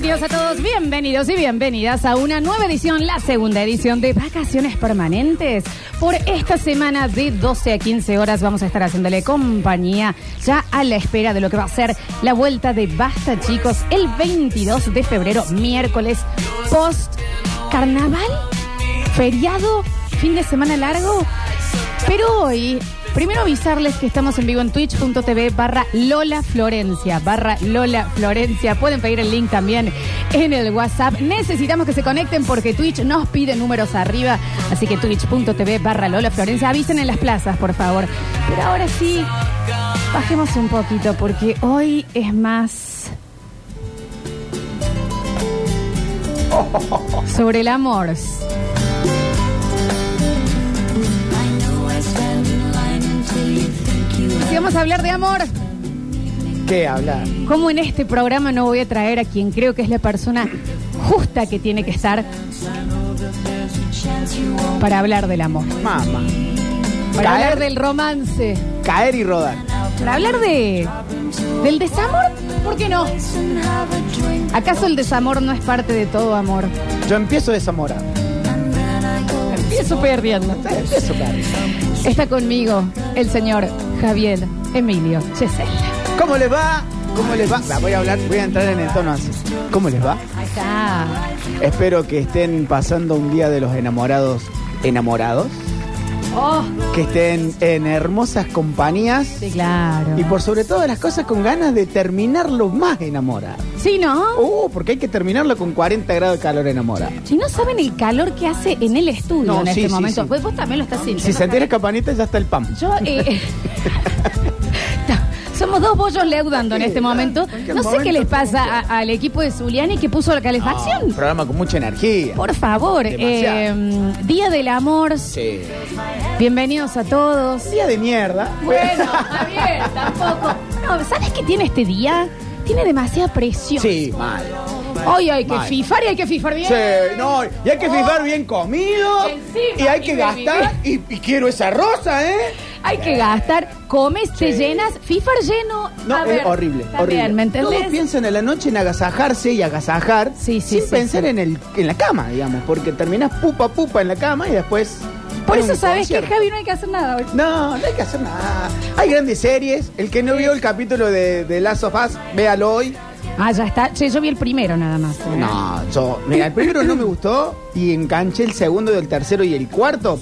Bienvenidos a todos, bienvenidos y bienvenidas a una nueva edición, la segunda edición de Vacaciones Permanentes. Por esta semana de 12 a 15 horas vamos a estar haciéndole compañía ya a la espera de lo que va a ser la vuelta de Basta Chicos el 22 de febrero, miércoles, post carnaval, feriado, fin de semana largo. Pero hoy Primero avisarles que estamos en vivo en twitch.tv barra Lola Florencia, barra Lola Florencia. Pueden pedir el link también en el WhatsApp. Necesitamos que se conecten porque Twitch nos pide números arriba. Así que twitch.tv barra Lola Florencia. Avisen en las plazas, por favor. Pero ahora sí, bajemos un poquito porque hoy es más... Sobre el amor. Si vamos a hablar de amor, ¿Qué hablar? ¿cómo en este programa no voy a traer a quien creo que es la persona justa que tiene que estar para hablar del amor? Mamá. Para Caer. hablar del romance, Caer y rodar. para hablar de del desamor, ¿por qué no? ¿Acaso el desamor no es parte de todo amor? Yo empiezo desamorado. Empiezo perdiendo. Empiezo perdido. Está conmigo el señor Javier Emilio Chesel. ¿Cómo les va? ¿Cómo les va? La voy a hablar, voy a entrar en el tono así. ¿Cómo les va? Ahí está. Espero que estén pasando un día de los enamorados enamorados. Oh, Que estén en hermosas compañías. sí, claro. Y por sobre todas las cosas con ganas de terminarlo más enamorado. Sí, ¿no? Uh, porque hay que terminarlo con 40 grados de calor enamorado. Si no saben el calor que hace en el estudio No, en sí, este sí, momento, sí. pues vos también lo estás sintiendo. Si sentís la Javier. campanita ya está el pam. Yo, eh, somos dos bollos leudando en este momento. No sé qué les pasa a- al equipo de Zuliani que puso la Un calefacción. programa con mucha energía. Por favor, Demasiado. eh, Día del Amor, Sí. bienvenidos a todos. Día de mierda. Bueno, Javier, tampoco. No, ¿sabes qué tiene este día? Tiene demasiada presión. Sí, mal. Hoy hay que Mal. fifar y hay que fifar bien. Sí, no, y hay que fijar bien comido. Encima, y hay que y gastar. Y, y quiero esa rosa, ¿eh? Hay que gastar, comes, te llenas, fifar lleno. No, A es ver, horrible, también, horrible. ¿me entendés? Todos piensan en la noche en agasajarse y agasajar Sí, sí, sin sí, pensar sí. En, el, en la cama, digamos, porque terminas pupa pupa en la cama y después. Por eso sabes que. Javi no hay que hacer nada hoy. No, no hay que hacer nada. Hay grandes series. El que no vio el capítulo de, de Last of Us, véalo hoy. Ah, ya está. Che, yo vi el primero nada más. ¿eh? No, yo. Mira, el primero no me gustó y enganché el segundo, el tercero y el cuarto.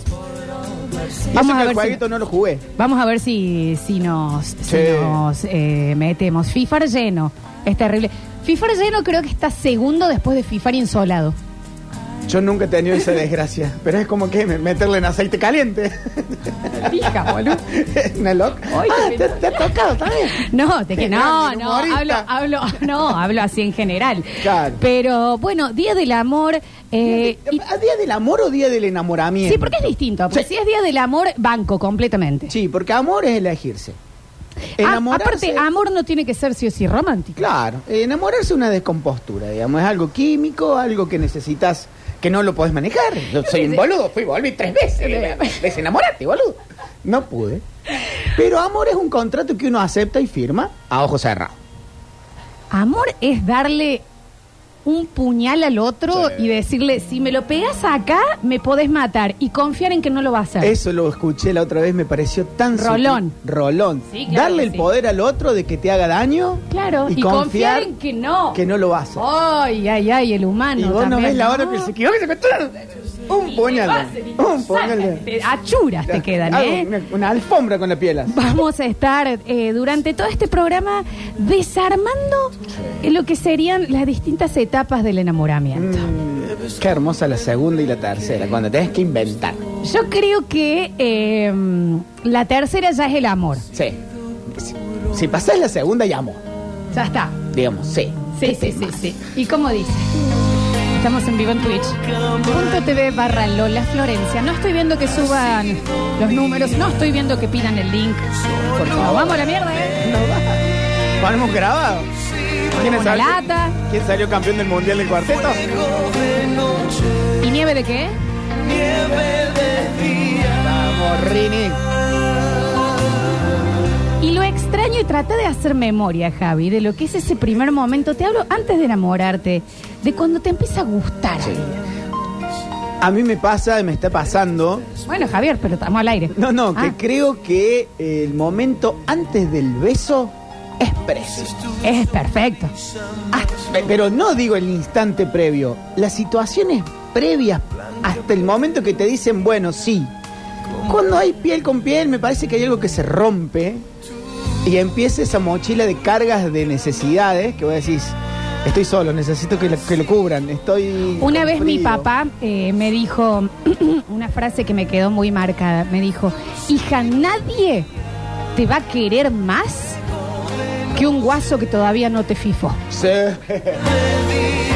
Vamos a que el ver si- jueguito no lo jugué. Vamos a ver si, si nos, si Sí. nos eh, metemos. Fifar lleno. Es terrible. Fifar lleno creo que está segundo después de Fifar insolado. Yo nunca he tenido esa desgracia, pero es como que me- meterle en aceite caliente. Fija, boludo. Una loca. Ay, Ah, te, te ha tocado también. No, de que no, no, hablo, hablo, no, hablo así en general. Claro. Pero bueno, Día del Amor. eh, y- ¿A ¿Día del amor o día del enamoramiento? sí, porque es distinto. Porque Sí. si es Día del Amor, banco completamente. Sí, porque amor es elegirse. Ah, Enamorarse. aparte, amor no tiene que ser sí o sí romántico. Claro, enamorarse es una descompostura, digamos, es algo químico, algo que necesitas, que no lo podés manejar. Yo soy un boludo, fui, volví tres veces, desenamorate, boludo. No pude. Pero amor es un contrato que uno acepta y firma a ojos cerrados. Amor es darle un puñal al otro Sí. y decirle, si me lo pegas acá, me podés matar. Y confiar en que no lo va a hacer. Eso lo escuché la otra vez, me pareció tan Rolón. sutil. Rolón. Sí, claro Darle que el sí. poder al otro de que te haga daño. Claro, y, confiar, en que no. que no lo va a hacer. Ay, ay, ay, el humano. y vos no también, ves la hora que se equivoca y se un puñal. Un puñal. Achuras te quedan, ¿eh? Una, una alfombra con la piel. así. Vamos a estar eh, durante todo este programa desarmando eh, lo que serían las distintas etapas del enamoramiento. Mm, qué hermosa la segunda y la tercera, cuando tenés que inventar. Yo creo que eh, la tercera ya es el amor. Sí. Si, si pasás la segunda, llamo. Ya está. Digamos, sí. Sí, sí, sí, sí. ¿Y cómo dice? Estamos en vivo en Twitch. Punto TV barra Lola Florencia. No estoy viendo que suban los números, no estoy viendo que pidan el link. Por favor, vamos a la mierda, ¿eh? No va. Ponemos grabado. ¿Quién, Una salió- lata. ¿Quién salió campeón del mundial del cuarteto? ¿Y nieve de qué? Vamos, Rini. Y lo ex extraño y trata de hacer memoria, Javi, de lo que es ese primer momento. Te hablo antes de enamorarte, de cuando te empieza a gustar. Sí. A mí me pasa, y me está pasando. Bueno, Javier, pero estamos al aire. No, no, que Ah, creo que el momento antes del beso es preciso. Es perfecto. Ah, pe- pero no digo el instante previo, las situaciones previas hasta el momento que te dicen, bueno, sí. Cuando hay piel con piel, me parece que hay algo que se rompe y empieza esa mochila de cargas de necesidades que vos decís, estoy solo, necesito que lo, que lo cubran, estoy... Una vez mi frío". papá eh, me dijo una frase que me quedó muy marcada. Me dijo, hija, nadie te va a querer más que un guaso que todavía no te fifó. Sí.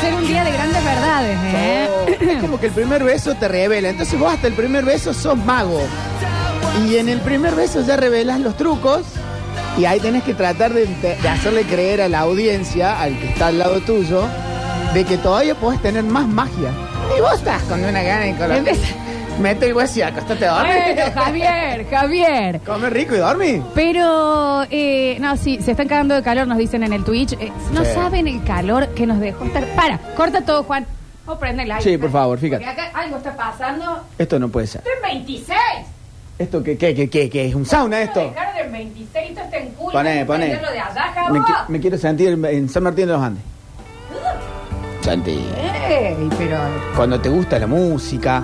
ser un día de grandes verdades, ¿eh? Es como que el primer beso te revela. Entonces vos hasta el primer beso sos mago. Y en el primer beso ya revelas los trucos. Y ahí tenés que tratar de, de- de hacerle creer a la audiencia, al que está al lado tuyo, de que todavía podés tener más magia. Y vos estás con una gana y con la... Mete el hueso y acostate a dormir. Bueno, Javier, Javier. Come rico y dormí. Pero, eh, no, sí, se están cagando de calor, nos dicen en el Twitch. Eh, no Sí. saben el calor que nos dejó estar. Para, corta todo, Juan. O prende el aire. Sí, por favor, fíjate. Porque acá algo está pasando. Esto no puede ser. Esto es 26. ¿Esto qué, qué, qué, qué, qué? ¿Es un sauna esto? Dejar del 26, esto está en culo. Poné, poné. Prenderlo de allá. Me, qui- me quiero sentir en- en San Martín de los Andes. Santi, Ey, pero... cuando te gusta la música,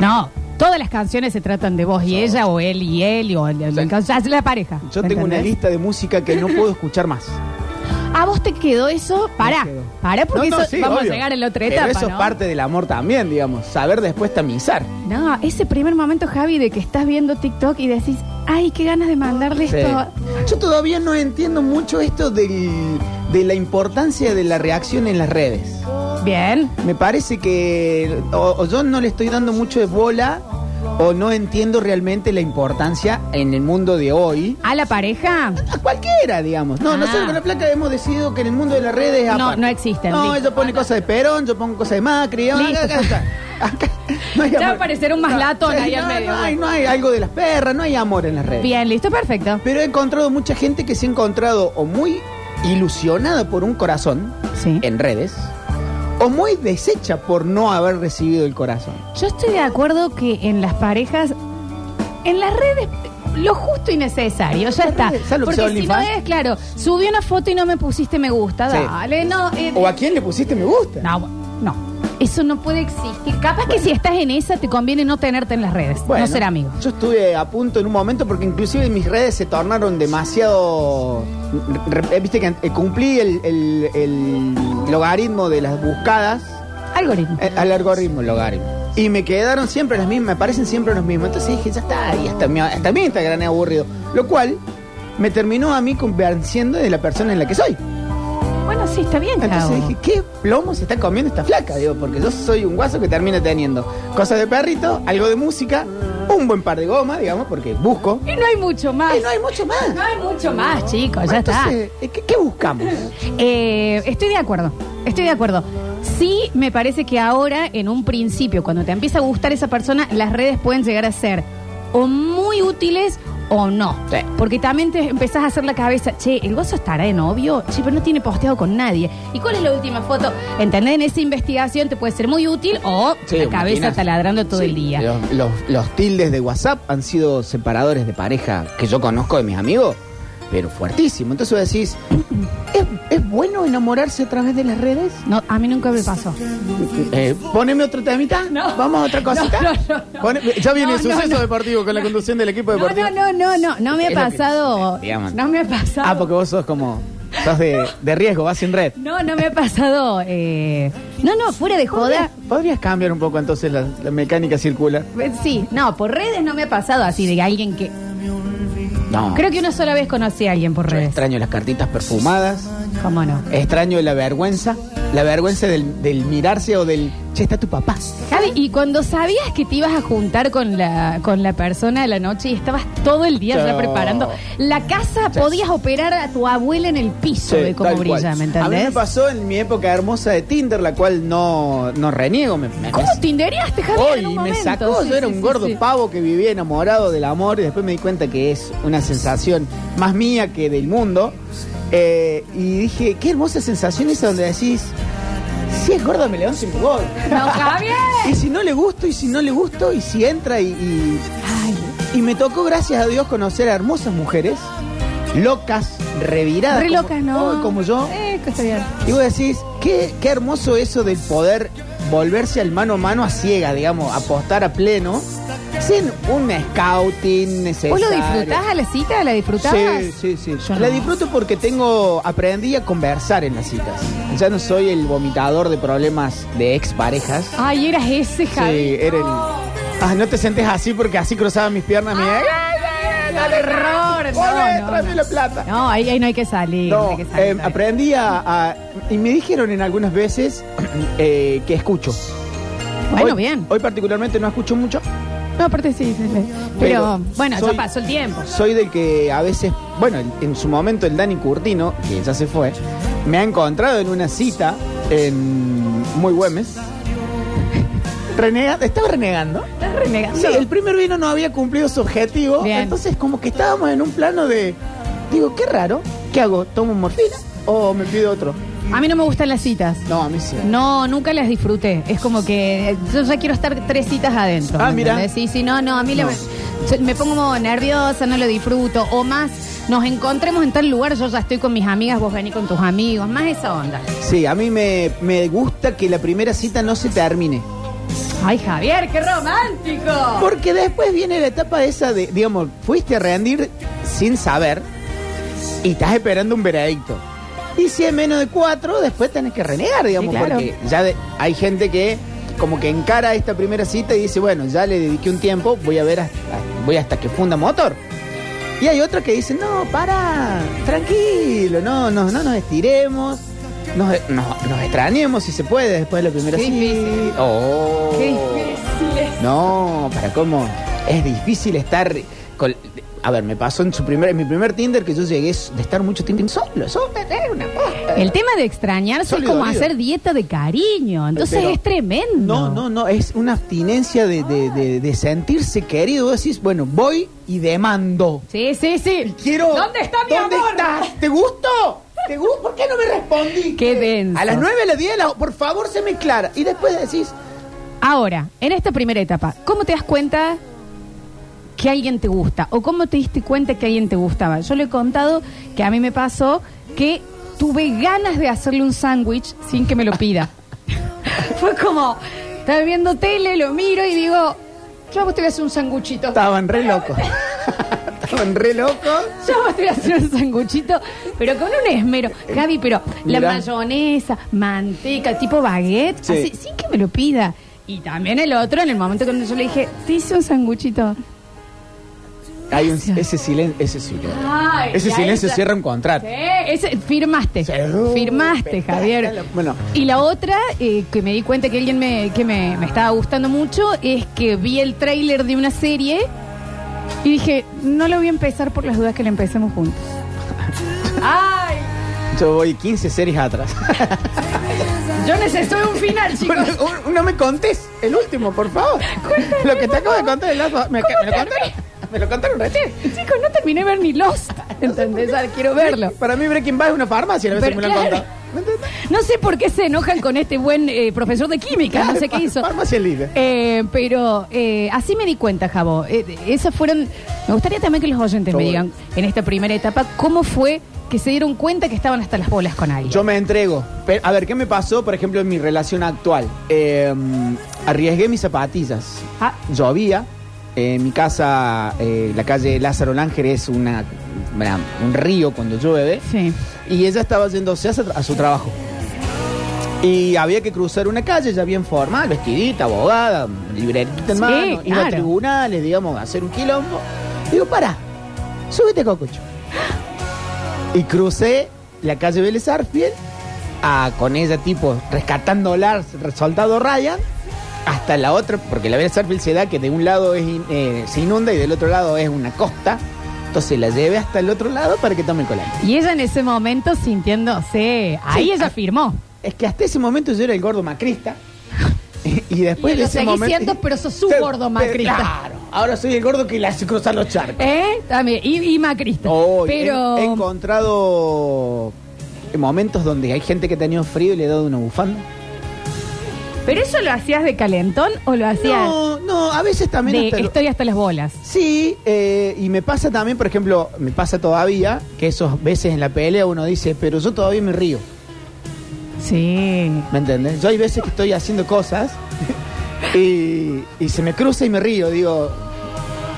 No, todas las canciones se tratan de vos y ella, o él y él, o el- el- es la pareja. Yo ¿me tengo una entendés? lista de música que no puedo escuchar más. ¿A vos te quedó eso? Pará, Me quedó. pará, porque No, no, eso sí, vamos obvio. a llegar a la otra Pero etapa, eso ¿no? es parte del amor también, digamos. Saber después tamizar. No, ese primer momento, Javi, de que estás viendo TikTok y decís, ay, qué ganas de mandarle Sí. esto. Yo todavía no entiendo mucho esto del- de la importancia de la reacción en las redes. Bien. Me parece que o, o yo no le estoy dando mucho de bola o no entiendo realmente la importancia en el mundo de hoy. ¿A la pareja? A cualquiera, digamos. No, Ah. nosotros con la placa hemos decidido que en el mundo de las redes... No, aparte. no existen, No, listo. ella pone cosas de Perón, yo pongo cosas de Macri. acá- Listo. acá está. Acá no hay Ya va a amor. aparecer un más latón ahí no, al medio, No hay, no hay algo de las perras, no hay amor en las redes. Bien, listo, perfecto. Pero he encontrado mucha gente que se ha encontrado o muy ilusionada por un corazón Sí. en redes o muy deshecha por no haber recibido el corazón. Yo estoy de acuerdo que en las parejas, en las redes, lo justo y necesario, ya está. redes, ¿sabes lo que Porque si no OnlyFans? es, claro, subí una foto y no me pusiste me gusta, Sí. dale, no. eh, ¿O a quién le pusiste me gusta? No, no. Eso no puede existir. Capaz que si estás en esa, te conviene no tenerte en las redes, Bueno, no ser amigo. Yo estuve a punto en un momento porque inclusive mis redes se tornaron demasiado... re- Viste que eh, cumplí el, el- el logaritmo de las buscadas Algoritmo. Eh, al algoritmo, el logaritmo. Y me quedaron siempre las mismas, me parecen siempre los mismos. Entonces dije, ya está, y hasta mi, hasta mi Instagram es aburrido. Lo cual me terminó a mí convenciendo de la persona en la que soy. Bueno, sí, está bien, Entonces dije, ¿qué plomo se está comiendo esta flaca? Digo, porque yo soy un guaso que termina teniendo cosas de perrito, algo de música, un buen par de goma, digamos, porque busco. Y no hay mucho más. Y no hay mucho más. No hay mucho más, chicos, ya está. Entonces, ¿qué, qué buscamos? Eh, estoy de acuerdo, estoy de acuerdo. Sí, me parece que ahora, en un principio, cuando te empieza a gustar esa persona, las redes pueden llegar a ser o muy útiles o no. Sí. Porque también te empezás a hacer la cabeza, che, ¿el gozo estará de novio? Che, pero no tiene posteado con nadie. ¿Y cuál es la última foto? ¿Entendés? En esa investigación te puede ser muy útil o Sí, la cabeza imaginas. taladrando todo Sí, el día. Los, los- los tildes de WhatsApp han sido separadores de pareja que yo conozco de mis amigos, pero fuertísimo. Entonces vos decís, ¿es, es bueno enamorarse a través de las redes? No, a mí nunca me pasó. Eh, poneme otro temita. No. Vamos a otra cosita. No, no, no, no. Pone- ya viene No, el no, suceso no. deportivo con la conducción del equipo No, deportivo. no, no, no, no, no me ha Es lo que- pasado. digamos. No me ha pasado. Ah, porque vos sos como. sos de, de riesgo, vas sin red. No, no me ha pasado. eh, No, no, fuera de joda. ¿Podrías cambiar un poco entonces la, la mecánica circular? Eh, Sí, no, por redes no me ha pasado así de alguien que. No. Creo que una sola vez conocí a alguien por Yo redes. extraño las cartitas perfumadas, ¿Cómo no? extraño la vergüenza la vergüenza del, del mirarse o del, che, está tu papá. Javi, y cuando sabías que te ibas a juntar con la, con la persona de la noche y estabas todo el día ya preparando, la casa podías operar a tu abuela en el piso de cómo tal brilla, cual. ¿me A mí me entendés? pasó en mi época hermosa de Tinder, la cual no, no reniego. Me, me- ¿Cómo tindereaste, Javi? Hoy en un me momento? sacó, Sí, yo era sí, un sí, gordo sí. pavo que vivía enamorado del amor y después me di cuenta que es una sensación más mía que del mundo. Eh, y dije, qué hermosa sensación esa donde decís, si es gorda me levanto me voy. No. Y si no le gusto, y si no le gusto, y si entra y, y, Ay, y me tocó, gracias a Dios, conocer a hermosas mujeres, locas, reviradas. re como- locas, ¿no? como yo. Eh, que está bien. Y vos decís, qué, qué hermoso eso del poder volverse al mano a mano a ciega, digamos, apostar a pleno, sin un scouting necesario. ¿Vos lo disfrutás a la cita? ¿La disfrutabas? Sí, sí, sí. Yo La no. disfruto porque tengo, aprendí a conversar en las citas. Ya no soy el vomitador de problemas de exparejas. Ay, eras ese, Javi. Sí, era el... Ah, no te sentes así porque así cruzaba mis piernas. mi- ¡Ay, ay, ay, ¡Qué horror! Volvé, No, no, la plata. No, ahí, ahí no hay que salir. no hay que salir, eh, aprendí a, a- Y me dijeron en algunas veces eh, que escucho. Bueno, Hoy- bien. Hoy particularmente no escucho mucho. No, aparte sí, sí, sí. Pero, Pero bueno, soy- ya pasó el tiempo. Soy del que a veces, bueno, en su momento el Dani Curtino, que ya se fue, me ha encontrado en una cita en Muy Güemes. Renega, estaba renegando. Estás renegando. Sí, el primer vino no había cumplido su objetivo. Bien. Entonces, como que estábamos en un plano de. Digo, qué raro. ¿Qué hago? ¿Tomo morfina o me pido otro? A mí no me gustan las citas. No, a mí sí. No, nunca las disfruté. Es como que eh, yo ya quiero estar tres citas adentro. Ah, ¿me mira. entendés? Sí, sí, no, no, a mí la- yo me pongo nerviosa, no lo disfruto. O más, nos encontremos en tal lugar, yo ya estoy con mis amigas, vos venís con tus amigos. Más esa onda. Sí, a mí me, me gusta que la primera cita no se termine. Ay, Javier, qué romántico. Porque después viene la etapa esa de, digamos, fuiste a rendir sin saber y estás esperando un veredicto. Y si es menos de cuatro, después tenés que renegar, digamos, Sí, claro. porque ya de- hay gente que como que encara esta primera cita y dice, bueno, ya le dediqué un tiempo, voy a ver hasta, voy hasta que funda motor. Y hay otra que dice, no, para, tranquilo, no, no, no nos estiremos, nos, nos, nos extrañemos si se puede después de la primera Qué cita. difícil. Oh. Qué difícil es. No, para cómo es difícil estar con a ver, me pasó en su primer en mi primer Tinder que yo llegué de estar mucho tiempo solo, solo era una cosa. El tema de extrañarse es Sólido, como hacer dieta de cariño. Entonces Pero- es tremendo. No, no, no, es una abstinencia de, de- de- de sentirse querido. Vos decís, bueno, voy y demando. Sí, sí, sí. Quiero. ¿Dónde está mi ¿Dónde amor? estás? ¿Te gustó? ¿Te gustó? ¿Por qué no me respondí? Qué denso. A las 9, a las 10, a las- por favor, se me clara. Y después decís, Ahora, en esta primera etapa, ¿cómo te das cuenta que alguien te gusta? ¿O cómo te diste cuenta que alguien te gustaba? Yo le he contado que a mí me pasó que tuve ganas de hacerle un sándwich sin que me lo pida. Fue como, estaba viendo tele, lo miro y digo, yo a vos te voy a hacer un sanguchito. estaban re locos. estaban re locos. Yo a vos te voy a hacer un sanguchito, pero con un esmero. Gaby, pero la Mirá. mayonesa, manteca, tipo baguette, Sí. así, sin que me lo pida. Y también el otro, en el momento cuando yo le dije, te hice un sanguchito. Hay un, ese silencio, ese silencio. Ay, Ese y ahí silencio está. cierra un contrato. Sí, ese- firmaste. Sí. Firmaste, Javier. Bueno, Y la otra, eh, que me di cuenta que alguien me, que me, me estaba gustando mucho, es que vi el tráiler de una serie y dije, no lo voy a empezar por las dudas que la empecemos juntos. ¡Ay! yo voy 15 series atrás. Yo necesito un final, chicos. Bueno, un- no me contés el último, por favor. Lo que te acabo de contar, el otro- me, ¿Cómo me lo contaron. Me lo contaron recién. Chicos, no terminé de ver ni Lost. ¿Entendés? Ahora quiero verlo. Para mí Breaking Bad es una farmacia, a veces Pero me lo han claro. contado. ¿Me entendés? No sé por qué se enojan con este buen eh, profesor de química, no sé qué hizo. Farmacia libre. Eh, pero eh, así me di cuenta, Jabo. Eh, esas fueron. Me gustaría también que los oyentes me digan en esta primera etapa cómo fue que se dieron cuenta que estaban hasta las bolas con alguien. Yo me entrego. Pero, a ver, ¿qué me pasó, por ejemplo, en mi relación actual? Eh, arriesgué mis zapatillas. Ah, Llovía. En mi casa, eh, la calle Lázaro Lánger es una, una- un río cuando llueve. sí. Y ella estaba yéndose a su, a su trabajo. Y había que cruzar una calle ya bien formal, vestidita, abogada, libretita en Sí, mano, iba a claro. tribunales, digamos, a hacer un quilombo. Digo, para, súbete, Cocucho. Y crucé la calle Vélez Arfiel a, con ella tipo rescatándola, soldado Ryan, hasta la otra, porque la Bella Starfield se da que de un lado es in- eh, se inunda y del otro lado es una costa. Entonces la llevé hasta el otro lado para que tome el colante. Y ella en ese momento sintiéndose. Ahí Sí, ella firmó. Es que hasta ese momento yo era el gordo macrista. y después Y de lo ese momento. siendo, pero sos su gordo macrista. Claro. Ahora soy el gordo que le hace cruzar los charcos. ¿Eh? También. Y, y macrista. Oh, pero. he, he encontrado momentos donde hay gente que ha tenido frío y le he dado una bufanda. ¿Pero eso lo hacías de calentón o lo hacías No, no, a veces también de hasta lo- estoy hasta las bolas? Sí, eh, y me pasa también, por ejemplo, me pasa todavía que esos veces en la pelea uno dice, pero yo todavía me río, Sí. ¿me entiendes? Yo hay veces que estoy haciendo cosas y, y se me cruza y me río, digo,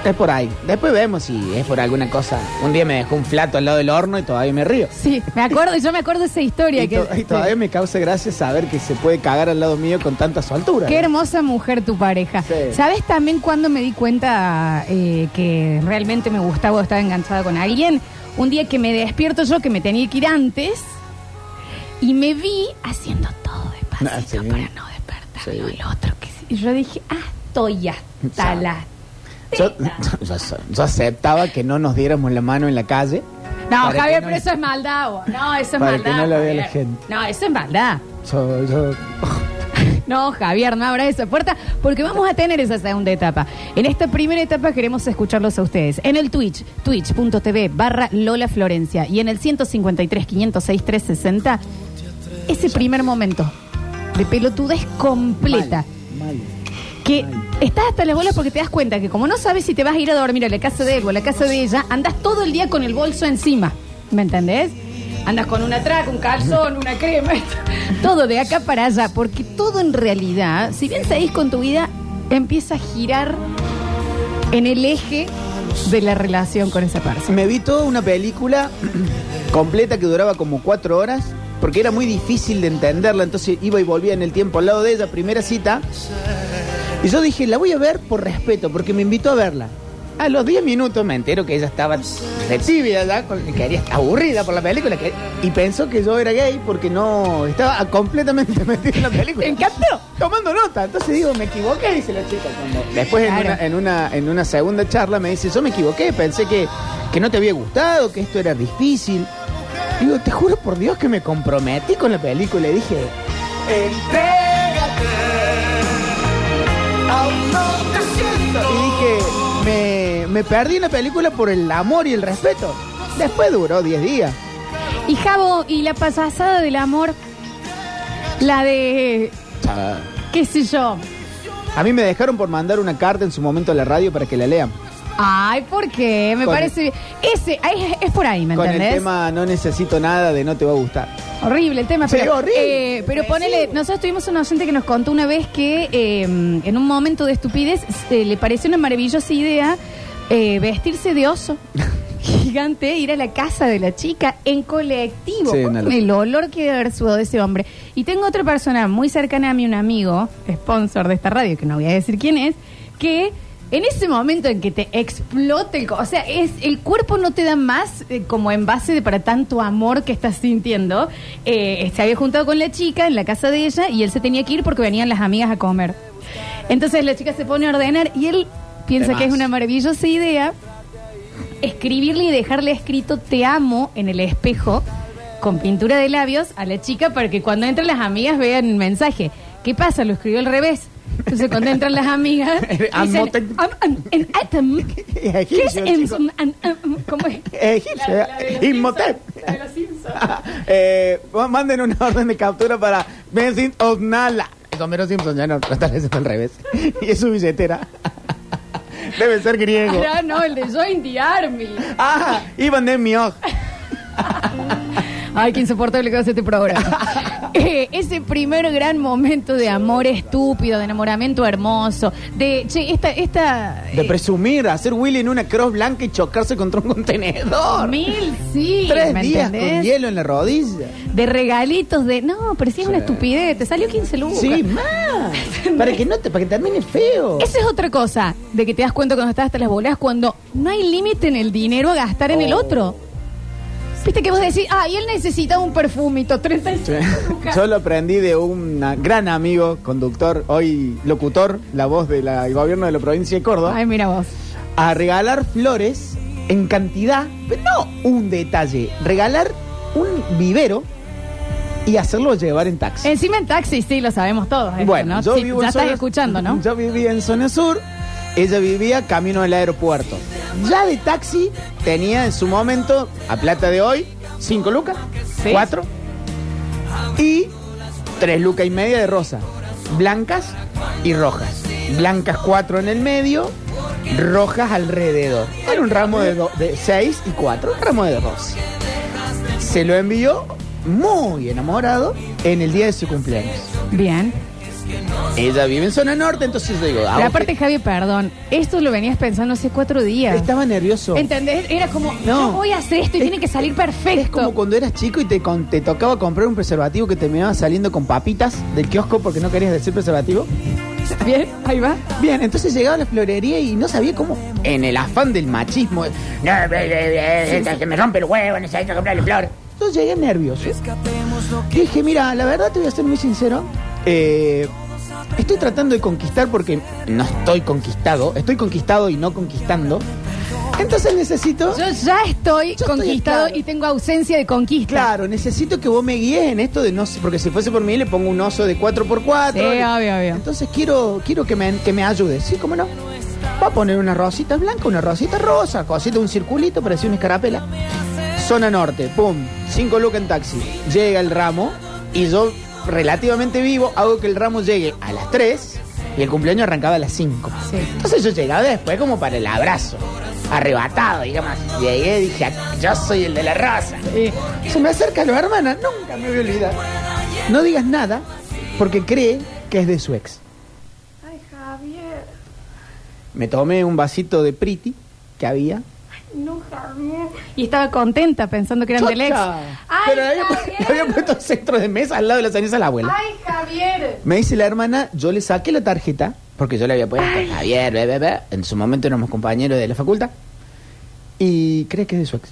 es por ahí. Después vemos si es por alguna cosa. Un día me dejó un flato al lado del horno y todavía me río. Sí, me acuerdo, yo me acuerdo de esa historia. Y, que, to- y todavía me causa gracia saber que se puede cagar al lado mío con tanta soltura. Qué hermosa mujer tu pareja. Sí. ¿Sabes también cuando me di cuenta eh, que realmente me gustaba o estaba enganchada con alguien? Un día que me despierto yo, que me tenía que ir antes, y me vi haciendo todo despacito Ah, sí. para no despertar. El otro que. Y yo dije, ah, estoy hasta la... Yo, yo- yo aceptaba que no nos diéramos la mano en la calle. No, para que Javier, no- pero eso es maldad. vos. No, eso es Para maldad. no lo vea la Javier. gente. No, eso es maldad. Yo- yo- No, Javier, no abra esa puerta porque vamos a tener esa segunda etapa. En esta primera etapa queremos escucharlos a ustedes. En el Twitch, twitch.tv barra Lola Florencia y en el 153 506 360, ese primer momento de pelotudez completa. Mal, mal. Que estás hasta las bolas porque te das cuenta que como no sabes si te vas a ir a dormir a la casa de él o a la casa de ella, andas todo el día con el bolso encima. ¿Me entendés? Andas con una traca, un calzón, una crema, todo de acá para allá, porque todo en realidad, si bien seguís con tu vida, empieza a girar en el eje de la relación con esa persona. Me vi toda una película completa que duraba como cuatro horas, porque era muy difícil de entenderla, entonces iba y volvía en el tiempo al lado de ella, primera cita. Y yo dije, la voy a ver por respeto, porque me invitó a verla. A los 10 minutos me entero que ella estaba de tibia ya, que quería aburrida por la película, que- y pensó que yo era gay porque no estaba completamente metido en la película. ¿Te encantó? Tomando nota. Entonces digo, me equivoqué, dice la chica. Cuando- Después en, una, en, una, en una segunda charla me dice, yo me equivoqué, pensé que, que no te había gustado, que esto era difícil. Digo, te juro por Dios que me comprometí con la película y dije, Aún no te siento. y dije, me, me perdí en la película por el amor y el respeto. Después duró 10 días. Y Javo, y la pasada del amor, la de, qué sé yo. A mí me dejaron por mandar una carta en su momento a la radio para que la lean. Ay, ¿por qué? Me Con- parece... Ese, ahí es, es por ahí, ¿me Con entendés? el tema no necesito nada de no te va a gustar. Horrible el tema, Sí, pero, horrible. eh, pero ponele, nosotros tuvimos una oyente que nos contó una vez que eh, en un momento de estupidez eh, le pareció una maravillosa idea eh, vestirse de oso gigante, ir a la casa de la chica en colectivo. Sí, con una locura. el olor que debe haber sudado de ese hombre. Y tengo otra persona muy cercana a mí, un amigo, sponsor de esta radio, que no voy a decir quién es, que en ese momento en que te explota el... co- O sea, es, el cuerpo no te da más eh, como envase de para tanto amor que estás sintiendo. Eh, se había juntado con la chica en la casa de ella y él se tenía que ir porque venían las amigas a comer. Entonces la chica se pone a ordenar y él piensa que es una maravillosa idea escribirle y dejarle escrito te amo en el espejo con pintura de labios a la chica para que cuando entren las amigas vean el mensaje. ¿Qué pasa? Lo escribió al revés. Entonces cuando entran las amigas dicen. "Am- am- en atom". ¿Qué es am- ¿Cómo es? Egipcio, Simpsons. eh, manden una orden de captura para Vincent Osnala. Es Homero Simpson, ya no, lo están haciendo al revés. Y es su billetera. Debe ser griego. Ah, no, el de Join the Army. Ah, Ivan de Mioj. Ay, qué insoportable que va a ser este programa. Eh, ese primer gran momento de amor estúpido, de enamoramiento hermoso, de, che, esta, esta... De eh, presumir, hacer Willy en una cross blanca y chocarse contra un contenedor. Mil, sí, Tres ¿me días entendés? con hielo en la rodilla. De regalitos de. No, pero sí es una estupidez. Te salió 15 lucas. Sí, más. para que no te, para que termine feo. Esa es otra cosa de que te das cuenta cuando estás hasta las bolas, cuando no hay límite en el dinero a gastar en el Oh. otro. Viste que vos decís, ah, y él necesita un perfumito, 35 lucas. Yo lo aprendí de un gran amigo, conductor, hoy locutor, la voz del gobierno de la provincia de Córdoba, Ay, mira vos. a regalar flores en cantidad, pero no un detalle, regalar un vivero y hacerlo llevar en taxi. Encima en taxi, sí, lo sabemos todos. esto, Bueno, ¿no? yo Sí, vivo ya en estás zona- escuchando, ¿no? Yo vivía en zona sur, ella vivía camino del aeropuerto. Ya de taxi tenía en su momento, a plata de hoy, cinco lucas, Sí. cuatro y tres lucas y media de rosa, blancas y rojas. Blancas cuatro en el medio, rojas alrededor. Era un ramo de, seis y cuatro, un ramo de dos. Se lo envió muy enamorado en el día de su cumpleaños. Bien. Ella vive en zona norte, entonces yo digo, ah, Pero ok. aparte, Javi, perdón, esto lo venías pensando hace cuatro días. estaba nervioso. ¿Entendés? Era como, No. yo voy a hacer esto y Es- tiene que salir perfecto. Es como cuando eras chico y te, con- te tocaba comprar un preservativo que terminaba saliendo con papitas del kiosco porque no querías decir preservativo. Bien, ahí va. Bien, entonces llegaba a la florería y no sabía cómo. En el afán del machismo. No, eh, eh, eh, que me rompe el huevo, necesito comprarle flores. Yo llegué nervioso. Dije, mira, la verdad te voy a ser muy sincero. Eh, estoy tratando de conquistar porque no estoy conquistado. Estoy conquistado y no conquistando. Entonces necesito. Yo ya estoy Yo estoy conquistado claro. y tengo ausencia de conquista. Claro, necesito que vos me guíes en esto de no porque si fuese por mí le pongo un oso de 4x4. Sí, obvio, obvio. Entonces quiero, quiero que me, que me ayude. Sí, cómo no. Va a poner una rosita blanca, una rosita rosa, cosita, un circulito, parecía una escarapela. Zona norte, pum, cinco lucas en taxi. Llega el ramo y yo, relativamente vivo, hago que el ramo llegue a las 3 y el cumpleaños arrancaba a las 5. Sí. Entonces yo llegaba después como para el abrazo, arrebatado, digamos. Llegué y dije, yo soy el de la raza. Sí. Se me acerca la hermana, nunca me voy a olvidar. No digas nada porque cree que es de su ex. Ay, Javier. Me tomé un vasito de Priti que había. No, Javier. Y estaba contenta pensando que eran del ex. ¡Chocha! Ay, Pero le había, Javier. le había puesto el centro de mesa al lado de la ceniza a la abuela. Ay, Javier. Me dice la hermana, yo le saqué la tarjeta, porque yo le había puesto Javier, bebé, bebé. En su momento éramos compañeros de la facultad. Y cree que es de su ex.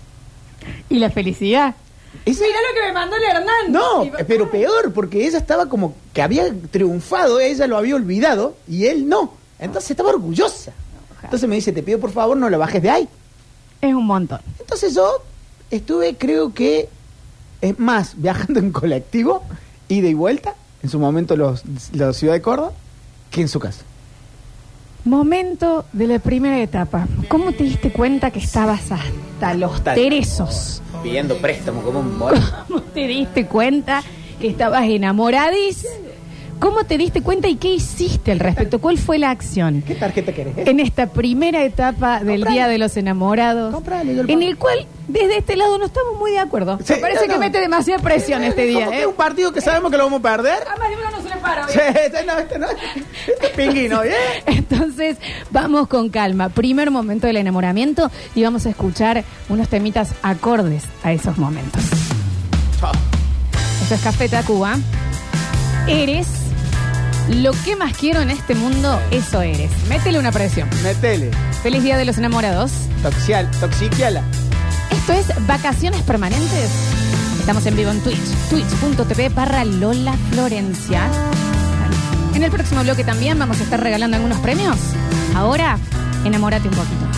Y la felicidad. Ese- Mira lo que me mandó el Hernán. No, Y va- pero peor, porque ella estaba como que había triunfado, ella lo había olvidado y él no. Entonces estaba orgullosa. Entonces me dice, te pido por favor no lo bajes de ahí. Es un montón. Entonces yo estuve, creo que, es más, viajando en colectivo, ida y vuelta, en su momento los, la ciudad de Córdoba, que en su casa. Momento de la primera etapa. ¿Cómo te diste cuenta que estabas hasta los teresos? Pidiendo préstamo como un ¿Cómo te diste cuenta que estabas enamoradís? ¿Cómo te diste cuenta y qué hiciste al respecto? ¿Cuál fue la acción? ¿Qué tarjeta querés? eh? En esta primera etapa del Comprale. Día de los Enamorados, Comprale, yo en el cual desde este lado no estamos muy de acuerdo. Sí, Me parece no, que no. mete demasiada presión Eh, este como día. que ¿eh? es un partido que sabemos que lo vamos a perder. Además, de uno no se le para, Sí, este no, este no. Este es pingüino, ¿bien? Entonces, vamos con calma. Primer momento del enamoramiento y vamos a escuchar unos temitas acordes a esos momentos. Chao. Esto es Café Tacuba. Eres lo que más quiero en este mundo, eso eres. Métele una presión. Metele. Feliz Día de los Enamorados. Toxial, toxiquiala. Esto es Vacaciones Permanentes. Estamos en vivo en Twitch, twitch.tv barra Lola Florencia. En el próximo bloque también vamos a estar regalando algunos premios. Ahora, enamórate un poquito.